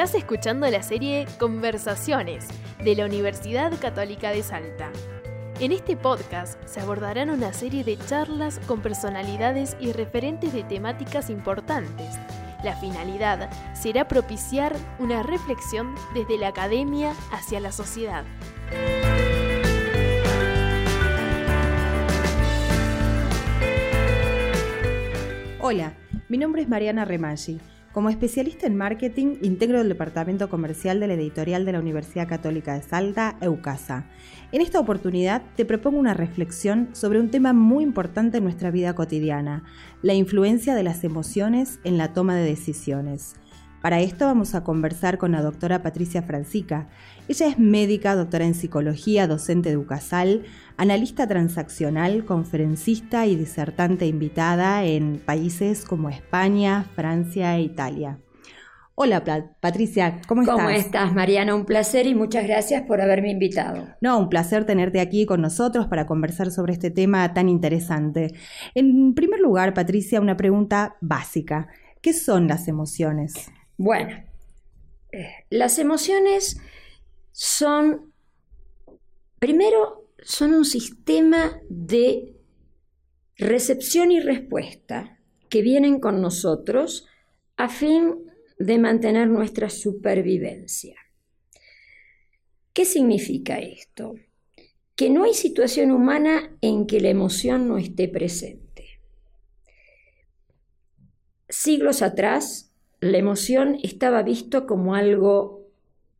Estás escuchando la serie Conversaciones de la Universidad Católica de Salta. En este podcast se abordarán una serie de charlas con personalidades y referentes de temáticas importantes. La finalidad será propiciar una reflexión desde la academia hacia la sociedad. Hola, mi nombre es Mariana Remaggi. Como especialista en marketing, integro el Departamento Comercial de la Editorial de la Universidad Católica de Salta, EUCASA. En esta oportunidad te propongo una reflexión sobre un tema muy importante en nuestra vida cotidiana, la influencia de las emociones en la toma de decisiones. Para esto vamos a conversar con la doctora Patricia Francica. Ella es médica, doctora en psicología, docente de UCASAL, analista transaccional, conferencista y disertante invitada en países como España, Francia e Italia. Hola Patricia, ¿cómo estás? ¿Cómo estás, Mariana? Un placer y muchas gracias por haberme invitado. No, un placer tenerte aquí con nosotros para conversar sobre este tema tan interesante. En primer lugar, Patricia, una pregunta básica. ¿Qué son las emociones? Bueno, las emociones son, primero, son un sistema de recepción y respuesta que vienen con nosotros a fin de mantener nuestra supervivencia. ¿Qué significa esto? Que no hay situación humana en que la emoción no esté presente. Siglos atrás, la emoción estaba visto como algo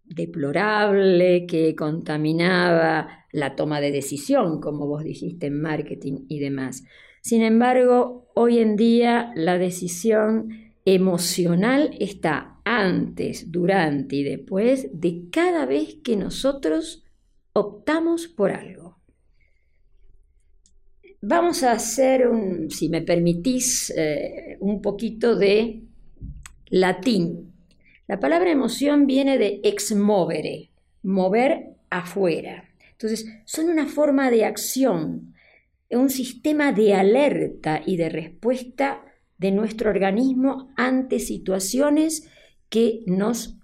deplorable que contaminaba la toma de decisión, como vos dijiste en marketing y demás. Sin embargo, hoy en día la decisión emocional está antes, durante y después de cada vez que nosotros optamos por algo. Vamos a hacer, un, si me permitís, eh, un poquito de latín. La palabra emoción viene de ex movere, mover afuera. Entonces, son una forma de acción, un sistema de alerta y de respuesta de nuestro organismo ante situaciones que nos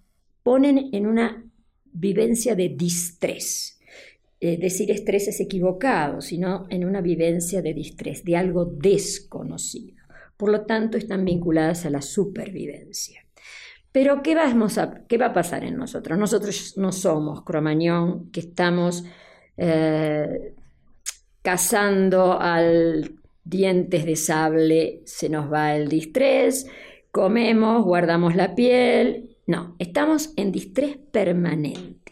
ponen en una vivencia de distrés. Eh, decir estrés es equivocado, sino en una vivencia de distrés, de algo desconocido. Por lo tanto, están vinculadas a la supervivencia. Pero ¿qué, va a pasar en nosotros? Nosotros no somos cromañón que estamos eh, cazando al dientes de sable, se nos va el distrés, comemos, guardamos la piel. No, estamos en distrés permanente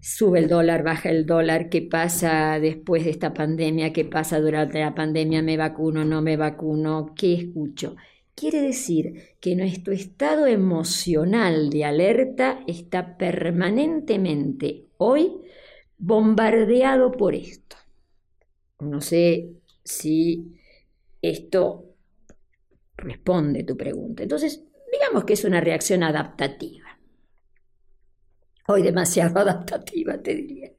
sube el dólar, baja el dólar, qué pasa después de esta pandemia, qué pasa durante la pandemia, me vacuno, no me vacuno, qué escucho. Quiere decir que nuestro estado emocional de alerta está permanentemente hoy bombardeado por esto. No sé si esto responde tu pregunta. Entonces, digamos que es una reacción adaptativa. Hoy demasiado adaptativa, te diría.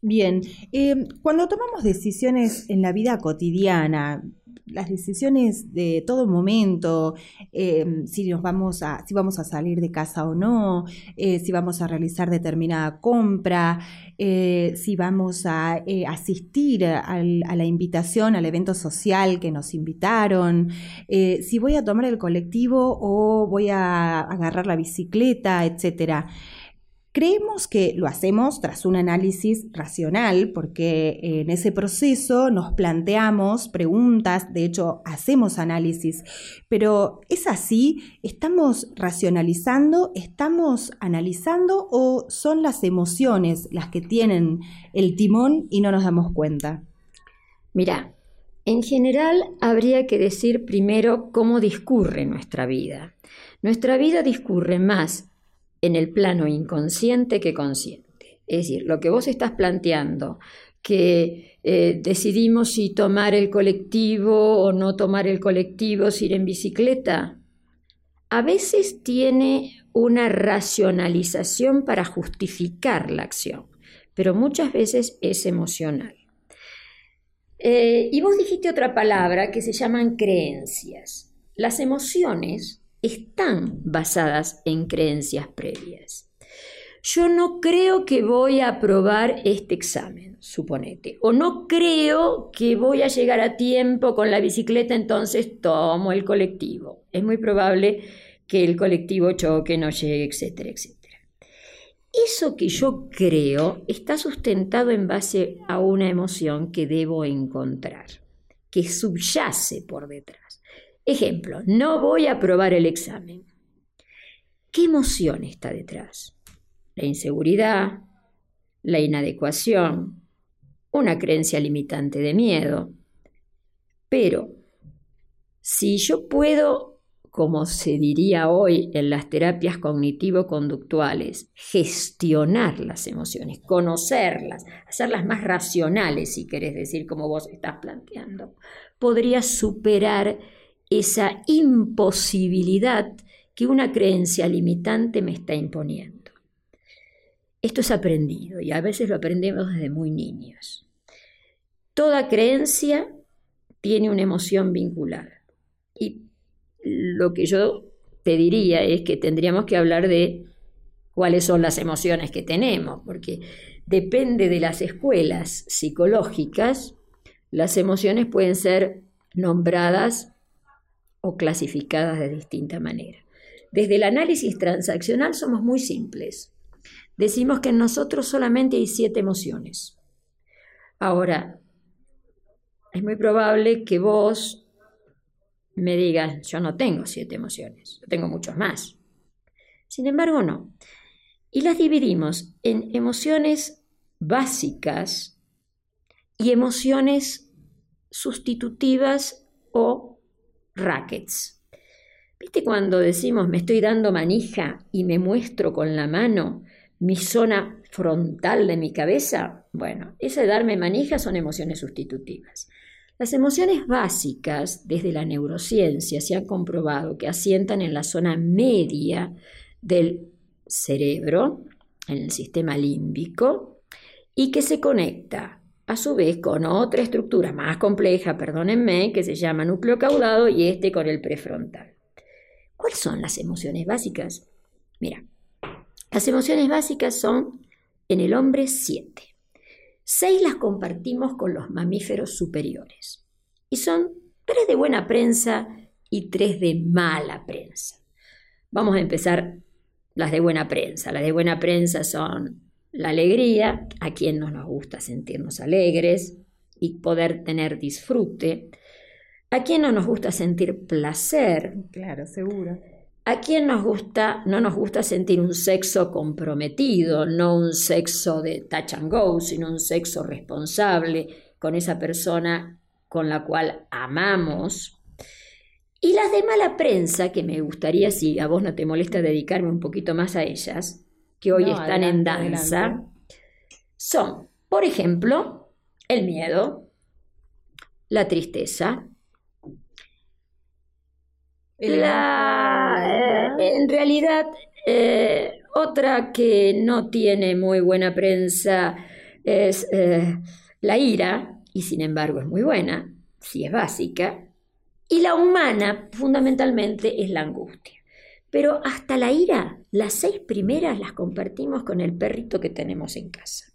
Bien, eh, cuando tomamos decisiones en la vida cotidiana, las decisiones de todo momento, eh, si nos vamos a, si vamos a salir de casa o no, eh, si vamos a realizar determinada compra, si vamos a asistir a la invitación al evento social que nos invitaron, si voy a tomar el colectivo o voy a agarrar la bicicleta, etcétera. Creemos que lo hacemos tras un análisis racional, porque en ese proceso nos planteamos preguntas, de hecho hacemos análisis, pero ¿es así? ¿Estamos racionalizando? ¿Estamos analizando o son las emociones las que tienen el timón y no nos damos cuenta? Mira, en general habría que decir primero cómo discurre nuestra vida. Nuestra vida discurre más en el plano inconsciente que consciente. Es decir, lo que vos estás planteando, que eh, decidimos si tomar el colectivo o no tomar el colectivo, si ir en bicicleta, a veces tiene una racionalización para justificar la acción, pero muchas veces es emocional. Eh, y vos dijiste otra palabra que se llaman creencias. Las emociones están basadas en creencias previas. Yo no creo que voy a aprobar este examen, suponete, o no creo que voy a llegar a tiempo con la bicicleta, entonces tomo el colectivo. Es muy probable que el colectivo choque, no llegue, etcétera, etcétera. Eso que yo creo está sustentado en base a una emoción que debo encontrar, que subyace por detrás. Ejemplo, no voy a aprobar el examen. ¿Qué emoción está detrás? La inseguridad, la inadecuación, una creencia limitante de miedo. Pero si yo puedo como se diría hoy en las terapias cognitivo-conductuales, gestionar las emociones, conocerlas, hacerlas más racionales, si querés decir, como vos estás planteando, podría superar esa imposibilidad que una creencia limitante me está imponiendo. Esto es aprendido y a veces lo aprendemos desde muy niños. Toda creencia tiene una emoción vinculada y lo que yo te diría es que tendríamos que hablar de cuáles son las emociones que tenemos, porque depende de las escuelas psicológicas, las emociones pueden ser nombradas clasificadas de distinta manera. Desde el análisis transaccional somos muy simples. Decimos que en nosotros solamente hay siete emociones. Ahora, es muy probable que vos me digas, yo no tengo siete emociones, yo tengo muchos más. Sin embargo, no. Y las dividimos en emociones básicas y emociones sustitutivas o rackets. ¿Viste cuando decimos me estoy dando manija y me muestro con la mano mi zona frontal de mi cabeza? Bueno, ese darme manija son emociones sustitutivas. Las emociones básicas, desde la neurociencia, se ha comprobado que asientan en la zona media del cerebro, en el sistema límbico, y que se conecta a su vez con otra estructura más compleja, perdónenme, que se llama núcleo caudado y este con el prefrontal. ¿Cuáles son las emociones básicas? Mira, las emociones básicas son en el hombre siete. Seis las compartimos con los mamíferos superiores. Y son tres de buena prensa y tres de mala prensa. Vamos a empezar las de buena prensa. Las de buena prensa son la alegría, a quien no nos gusta sentirnos alegres y poder tener disfrute, a quien no nos gusta sentir placer. Claro, seguro. ¿A quién nos gusta, no nos gusta sentir un sexo comprometido, no un sexo de touch and go, sino un sexo responsable con esa persona con la cual amamos? Y las de mala prensa, que me gustaría, si a vos no te molesta dedicarme un poquito más a ellas, que hoy están en danza, son, por ejemplo, el miedo, la tristeza, la, eh, en realidad, eh, otra que no tiene muy buena prensa es eh, la ira, y sin embargo es muy buena, si es básica. Y la humana, fundamentalmente, es la angustia. Pero hasta la ira, las seis primeras las compartimos con el perrito que tenemos en casa.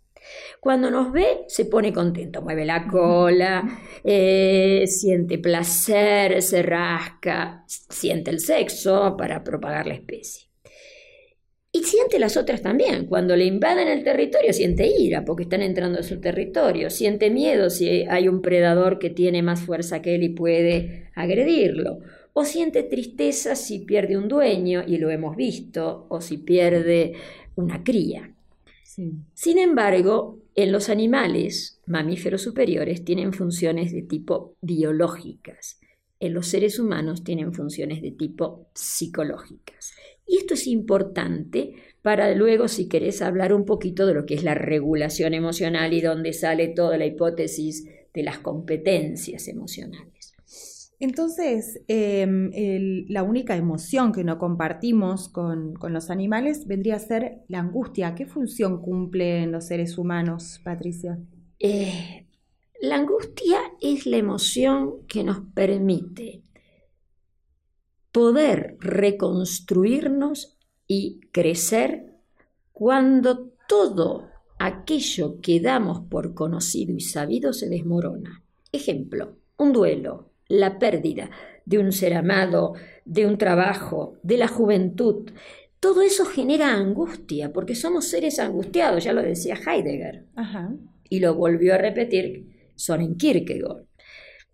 Cuando nos ve, se pone contento, mueve la cola, eh, siente placer, se rasca, siente el sexo para propagar la especie. Y siente las otras también. Cuando le invaden el territorio, siente ira porque están entrando a su territorio. Siente miedo si hay un predador que tiene más fuerza que él y puede agredirlo. O siente tristeza si pierde un dueño, y lo hemos visto, o si pierde una cría. Sin embargo, en los animales, mamíferos superiores, tienen funciones de tipo biológicas. En los seres humanos tienen funciones de tipo psicológicas. Y esto es importante para luego, si querés, hablar un poquito de lo que es la regulación emocional y donde sale toda la hipótesis de las competencias emocionales. Entonces, em, la única emoción que no compartimos con, los animales vendría a ser la angustia. ¿Qué función cumple en los seres humanos, Patricia? Eh, la angustia es la emoción que nos permite poder reconstruirnos y crecer cuando todo aquello que damos por conocido y sabido se desmorona. Ejemplo, un duelo, la pérdida de un ser amado, de un trabajo, de la juventud. Todo eso genera angustia, porque somos seres angustiados, ya lo decía Heidegger. Y lo volvió a repetir Soren Kierkegaard.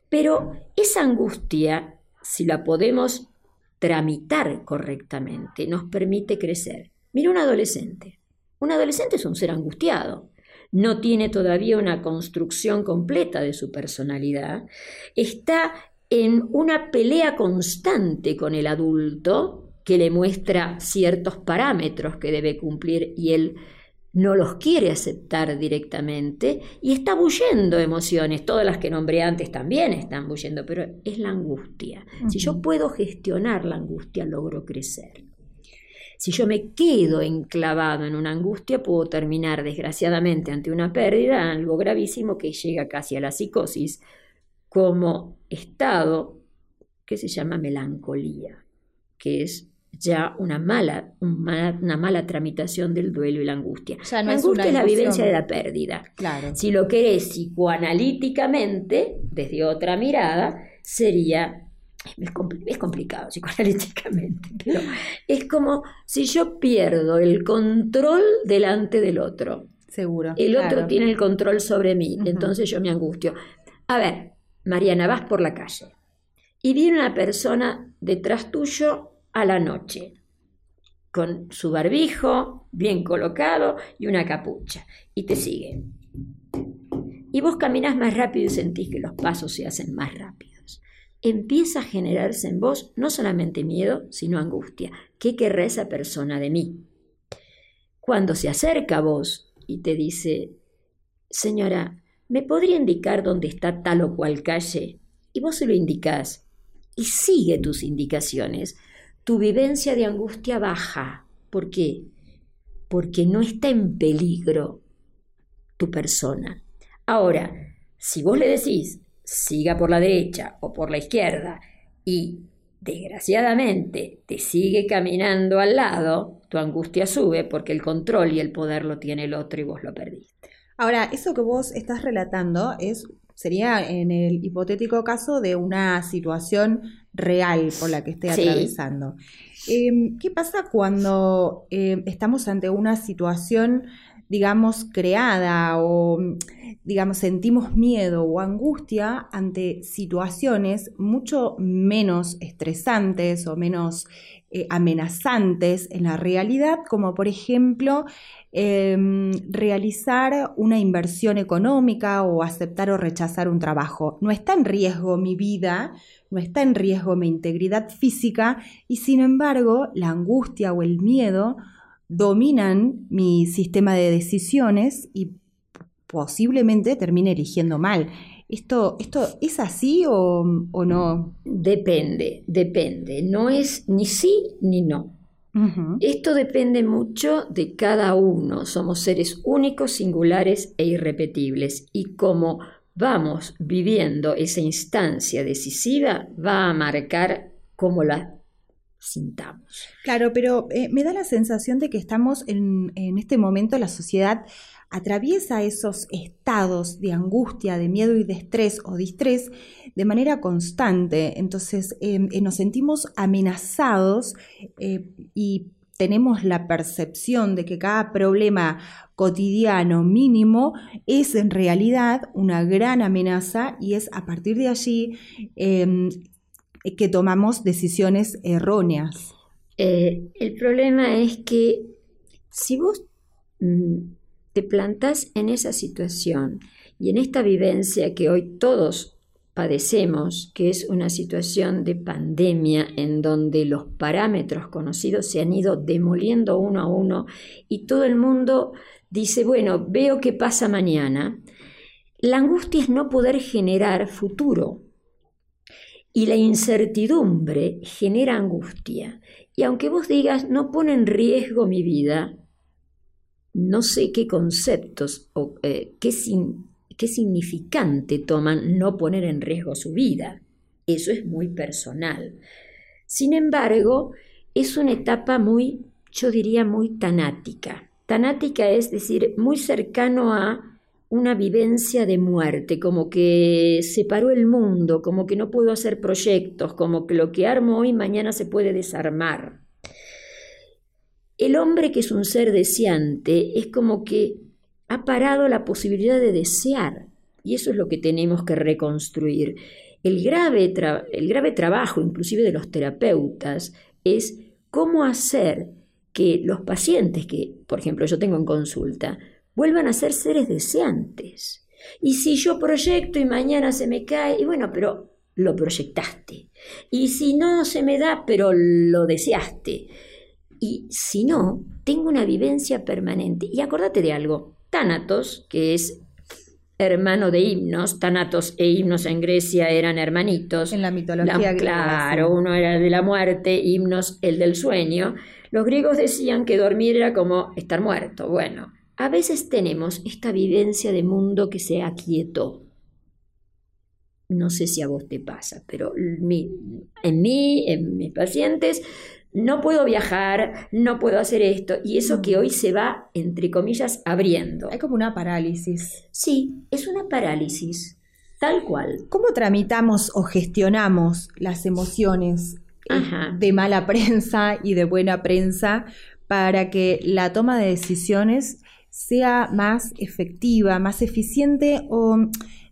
Pero esa angustia, si la podemos tramitar correctamente, nos permite crecer. Mira un adolescente. Un adolescente es un ser angustiado. No tiene todavía una construcción completa de su personalidad. Está en una pelea constante con el adulto que le muestra ciertos parámetros que debe cumplir y él no los quiere aceptar directamente y está bullendo emociones. Todas las que nombré antes también están bullendo, pero es la angustia. Si yo puedo gestionar la angustia, logro crecer. Si yo me quedo enclavado en una angustia, puedo terminar desgraciadamente ante una pérdida, algo gravísimo que llega casi a la psicosis, como estado que se llama melancolía, que es ya una mala, una, mala tramitación del duelo y la angustia. la angustia es, la vivencia de la pérdida. Claro. Si lo querés psicoanalíticamente, desde otra mirada, sería es, complicado psicoanalíticamente, pero es como si yo pierdo el control delante del otro. Seguro. El otro tiene el control sobre mí, entonces yo me angustio. A ver, Mariana, vas por la calle y viene una persona detrás tuyo a la noche, con su barbijo bien colocado y una capucha, y te sigue. Y vos caminas más rápido y sentís que los pasos se hacen más rápidos. Empieza a generarse en vos no solamente miedo, sino angustia. ¿Qué querrá esa persona de mí? Cuando se acerca a vos y te dice, señora, ¿me podría indicar dónde está tal o cual calle? Y vos se lo indicás y sigue tus indicaciones tu vivencia de angustia baja. ¿Por qué? Porque no está en peligro tu persona. Ahora, si vos le decís, siga por la derecha o por la izquierda y desgraciadamente te sigue caminando al lado, tu angustia sube porque el control y el poder lo tiene el otro y vos lo perdiste. Ahora, eso que vos estás relatando es sería en el hipotético caso de una situación real por la que esté atravesando. Em, ¿Qué pasa cuando em, estamos ante una situación, digamos, creada o, digamos, sentimos miedo o angustia ante situaciones mucho menos estresantes o menos eh, amenazantes en la realidad, como por ejemplo Em, realizar una inversión económica o aceptar o rechazar un trabajo. No está en riesgo mi vida, no está en riesgo mi integridad física y sin embargo la angustia o el miedo dominan mi sistema de decisiones y posiblemente termine eligiendo mal. ¿Esto, esto es así o, o no? Depende, depende. No es ni sí ni no. Esto depende mucho de cada uno. Somos seres únicos, singulares e irrepetibles. Y como vamos viviendo esa instancia decisiva, va a marcar cómo la sintamos. Claro, pero eh, me da la sensación de que estamos en, en este momento, la sociedad atraviesa esos estados de angustia, de miedo y de estrés o distrés de manera constante. Entonces em, eh, nos sentimos amenazados eh, y tenemos la percepción de que cada problema cotidiano mínimo es en realidad una gran amenaza y es a partir de allí em, que tomamos decisiones erróneas. Eh, el problema es que si vos mm, te plantas en esa situación y en esta vivencia que hoy todos padecemos, que es una situación de pandemia en donde los parámetros conocidos se han ido demoliendo uno a uno y todo el mundo dice, bueno, veo qué pasa mañana. La angustia es no poder generar futuro y la incertidumbre genera angustia. Y aunque vos digas, no pone en riesgo mi vida, no sé qué conceptos o eh, qué, qué significante toman no poner en riesgo su vida. Eso es muy personal. Sin embargo, es una etapa muy, yo diría, muy tanática. Tanática es decir, muy cercano a una vivencia de muerte, como que se paró el mundo, como que no puedo hacer proyectos, como que lo que armo hoy mañana se puede desarmar. El hombre que es un ser deseante es como que ha parado la posibilidad de desear y eso es lo que tenemos que reconstruir. El grave, el grave trabajo, inclusive de los terapeutas, es cómo hacer que los pacientes que, por ejemplo, yo tengo en consulta, vuelvan a ser seres deseantes. Y si yo proyecto y mañana se me cae, y bueno, pero lo proyectaste. Y si no se me da, pero lo deseaste. Y si no, tengo una vivencia permanente. Y acordate de algo, Tánatos, que es hermano de himnos, Tánatos e himnos en Grecia eran hermanitos. En la mitología Claro, uno era de la muerte, himnos el del sueño. Los griegos decían que dormir era como estar muerto. Bueno, a veces tenemos esta vivencia de mundo que se aquietó. No sé si a vos te pasa, pero en mí, en mis pacientes, no puedo viajar, no puedo hacer esto, y eso que hoy se va, entre comillas, abriendo. Hay como una parálisis. Sí, es una parálisis, tal cual. ¿Cómo tramitamos o gestionamos las emociones eh, de mala prensa y de buena prensa para que la toma de decisiones sea más efectiva, más eficiente o,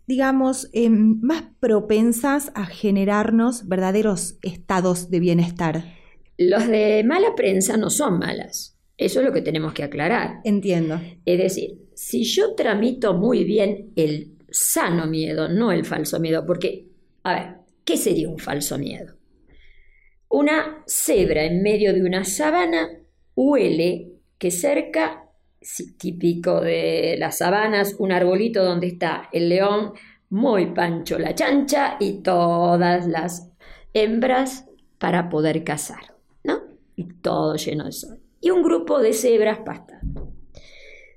digamos, em, más propensas a generarnos verdaderos estados de bienestar. Los de mala prensa no son malas. Eso es lo que tenemos que aclarar. Entiendo. Es decir, si yo tramito muy bien el sano miedo, no el falso miedo, porque, a ver, ¿qué sería un falso miedo? Una cebra en medio de una sabana huele que cerca típico de las sabanas, un arbolito donde está el león, muy pancho la chancha y todas las hembras para poder cazar, ¿no? Y todo lleno de sol. Y un grupo de cebras pastando.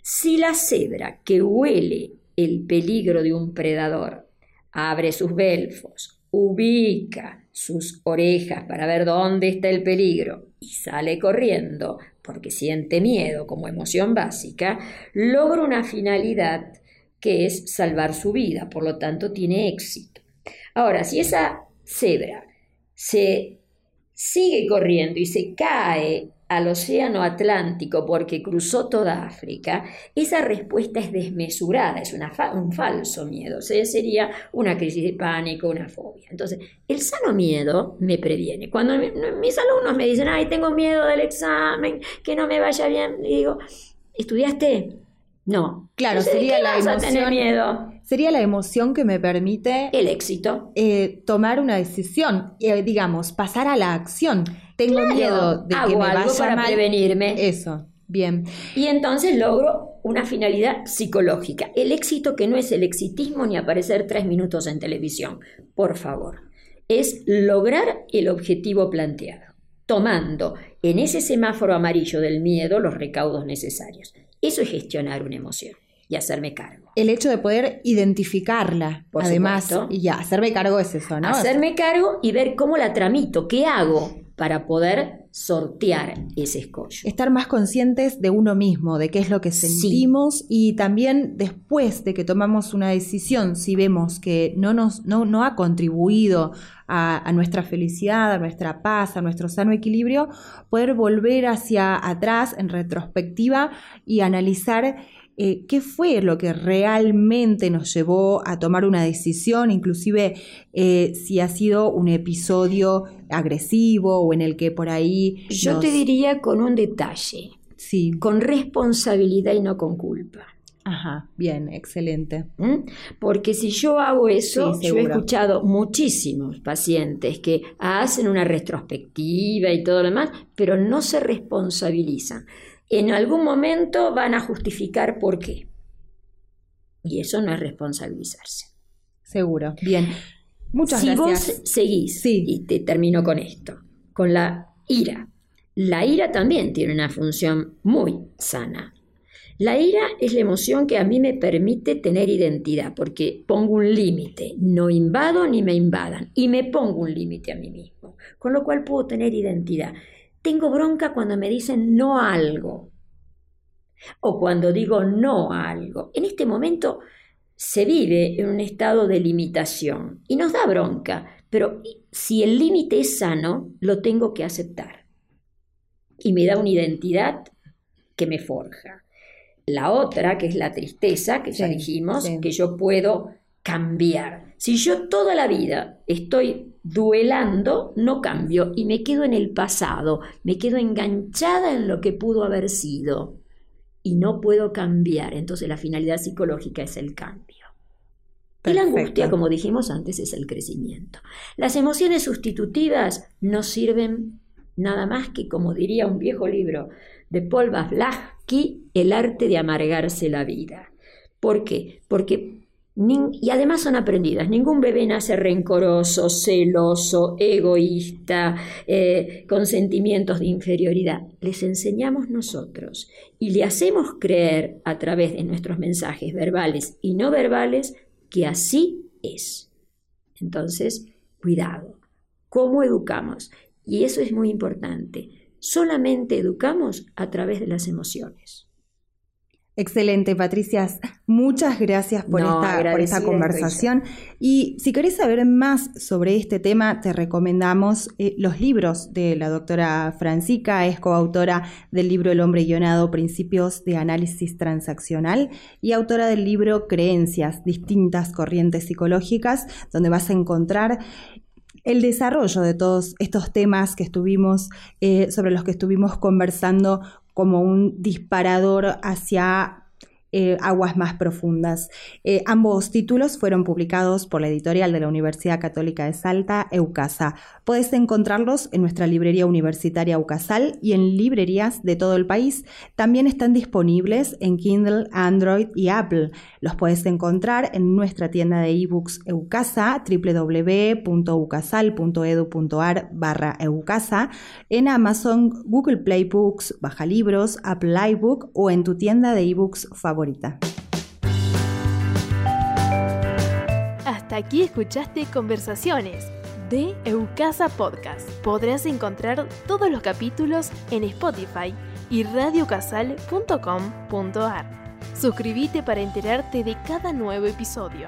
Si la cebra que huele el peligro de un predador abre sus belfos, ubica sus orejas para ver dónde está el peligro y sale corriendo porque siente miedo como emoción básica, logra una finalidad que es salvar su vida, por lo tanto tiene éxito. Ahora, si esa cebra se sigue corriendo y se cae al Océano Atlántico porque cruzó toda África, esa respuesta es desmesurada, es un falso miedo, sería una crisis de pánico, una fobia. Entonces, el sano miedo me previene. Cuando mis alumnos me dicen, ay, tengo miedo del examen, que no me vaya bien, y digo, ¿estudiaste? No. Claro, sería la emoción. miedo? Sería la emoción que me permite. El éxito. Eh, tomar una decisión, eh, digamos, pasar a la acción tengo miedo de que me algo para prevenirme. Eso, bien. Y entonces logro una finalidad psicológica. El éxito que no es el exitismo ni aparecer tres minutos en televisión, por favor. Es lograr el objetivo planteado, tomando en ese semáforo amarillo del miedo los recaudos necesarios. Eso es gestionar una emoción y hacerme cargo. El hecho de poder identificarla, Por además, y ya, hacerme cargo es eso, ¿no? Hacerme cargo y ver cómo la tramito, qué hago para poder sortear ese escollo. Estar más conscientes de uno mismo, de qué es lo que sentimos y también después de que tomamos una decisión, si vemos que no, nos, no, ha contribuido a, a, nuestra felicidad, a nuestra paz, a nuestro sano equilibrio, poder volver hacia atrás en retrospectiva y analizar eh, qué fue lo que realmente nos llevó a tomar una decisión, inclusive eh, si ha sido un episodio agresivo o en el que por ahí... Yo te diría con un detalle, sí. con responsabilidad y no con culpa. Ajá, bien, excelente. ¿Mm? Porque si yo hago eso, yo he escuchado muchísimos pacientes que hacen una retrospectiva y todo lo demás, pero no se responsabilizan en algún momento van a justificar por qué. Y eso no es responsabilizarse. Seguro. Bien. Muchas gracias. Si vos seguís, y te termino con esto, con la ira. La ira también tiene una función muy sana. La ira es la emoción que a mí me permite tener identidad, porque pongo un límite, no invado ni me invadan, y me pongo un límite a mí mismo, con lo cual puedo tener identidad. Tengo bronca cuando me dicen no a algo, o cuando digo no a algo. En este momento se vive en un estado de limitación y nos da bronca, pero si el límite es sano, lo tengo que aceptar. Y me da una identidad que me forja. La otra, que es la tristeza, que ya dijimos, que yo puedo cambiar. Si yo toda la vida estoy duelando, no cambio y me quedo en el pasado, me quedo enganchada en lo que pudo haber sido y no puedo cambiar. Entonces la finalidad psicológica es el cambio. Y la angustia, como dijimos antes, es el crecimiento. Las emociones sustitutivas no sirven nada más que, como diría un viejo libro de Paul Vavlaki, el arte de amargarse la vida. ¿Por qué? Porque, y además son aprendidas, ningún bebé nace rencoroso, celoso, egoísta, eh, con sentimientos de inferioridad. Les enseñamos nosotros y le hacemos creer a través de nuestros mensajes verbales y no verbales que así es. Entonces, cuidado. ¿Cómo educamos? Y eso es muy importante solamente educamos a través de las emociones. Excelente, Patricia. Muchas gracias por, esta, conversación. Y si querés saber más sobre este tema, te recomendamos eh, los libros de la doctora Francica, es coautora del libro El hombre guionado, Principios de Análisis Transaccional, y autora del libro Creencias, distintas corrientes psicológicas, donde vas a encontrar el desarrollo de todos estos temas que estuvimos, eh, sobre los que estuvimos conversando como un disparador hacia eh, aguas más profundas. Eh, ambos títulos fueron publicados por la editorial de la Universidad Católica de Salta, Eucasa. Puedes encontrarlos en nuestra librería universitaria Eucasal y en librerías de todo el país. También están disponibles en Kindle, Android y Apple. Los puedes encontrar en nuestra tienda de ebooks Eucasa, www.eucasal.edu.ar barra Eucasa, en Amazon, Google Play Books, Baja Libros, Apple iBook o en tu tienda de ebooks Hasta aquí escuchaste conversaciones de Eucasa Podcast. Podrás encontrar todos los capítulos en Spotify y radiocasal.com.ar. Suscríbete para enterarte de cada nuevo episodio.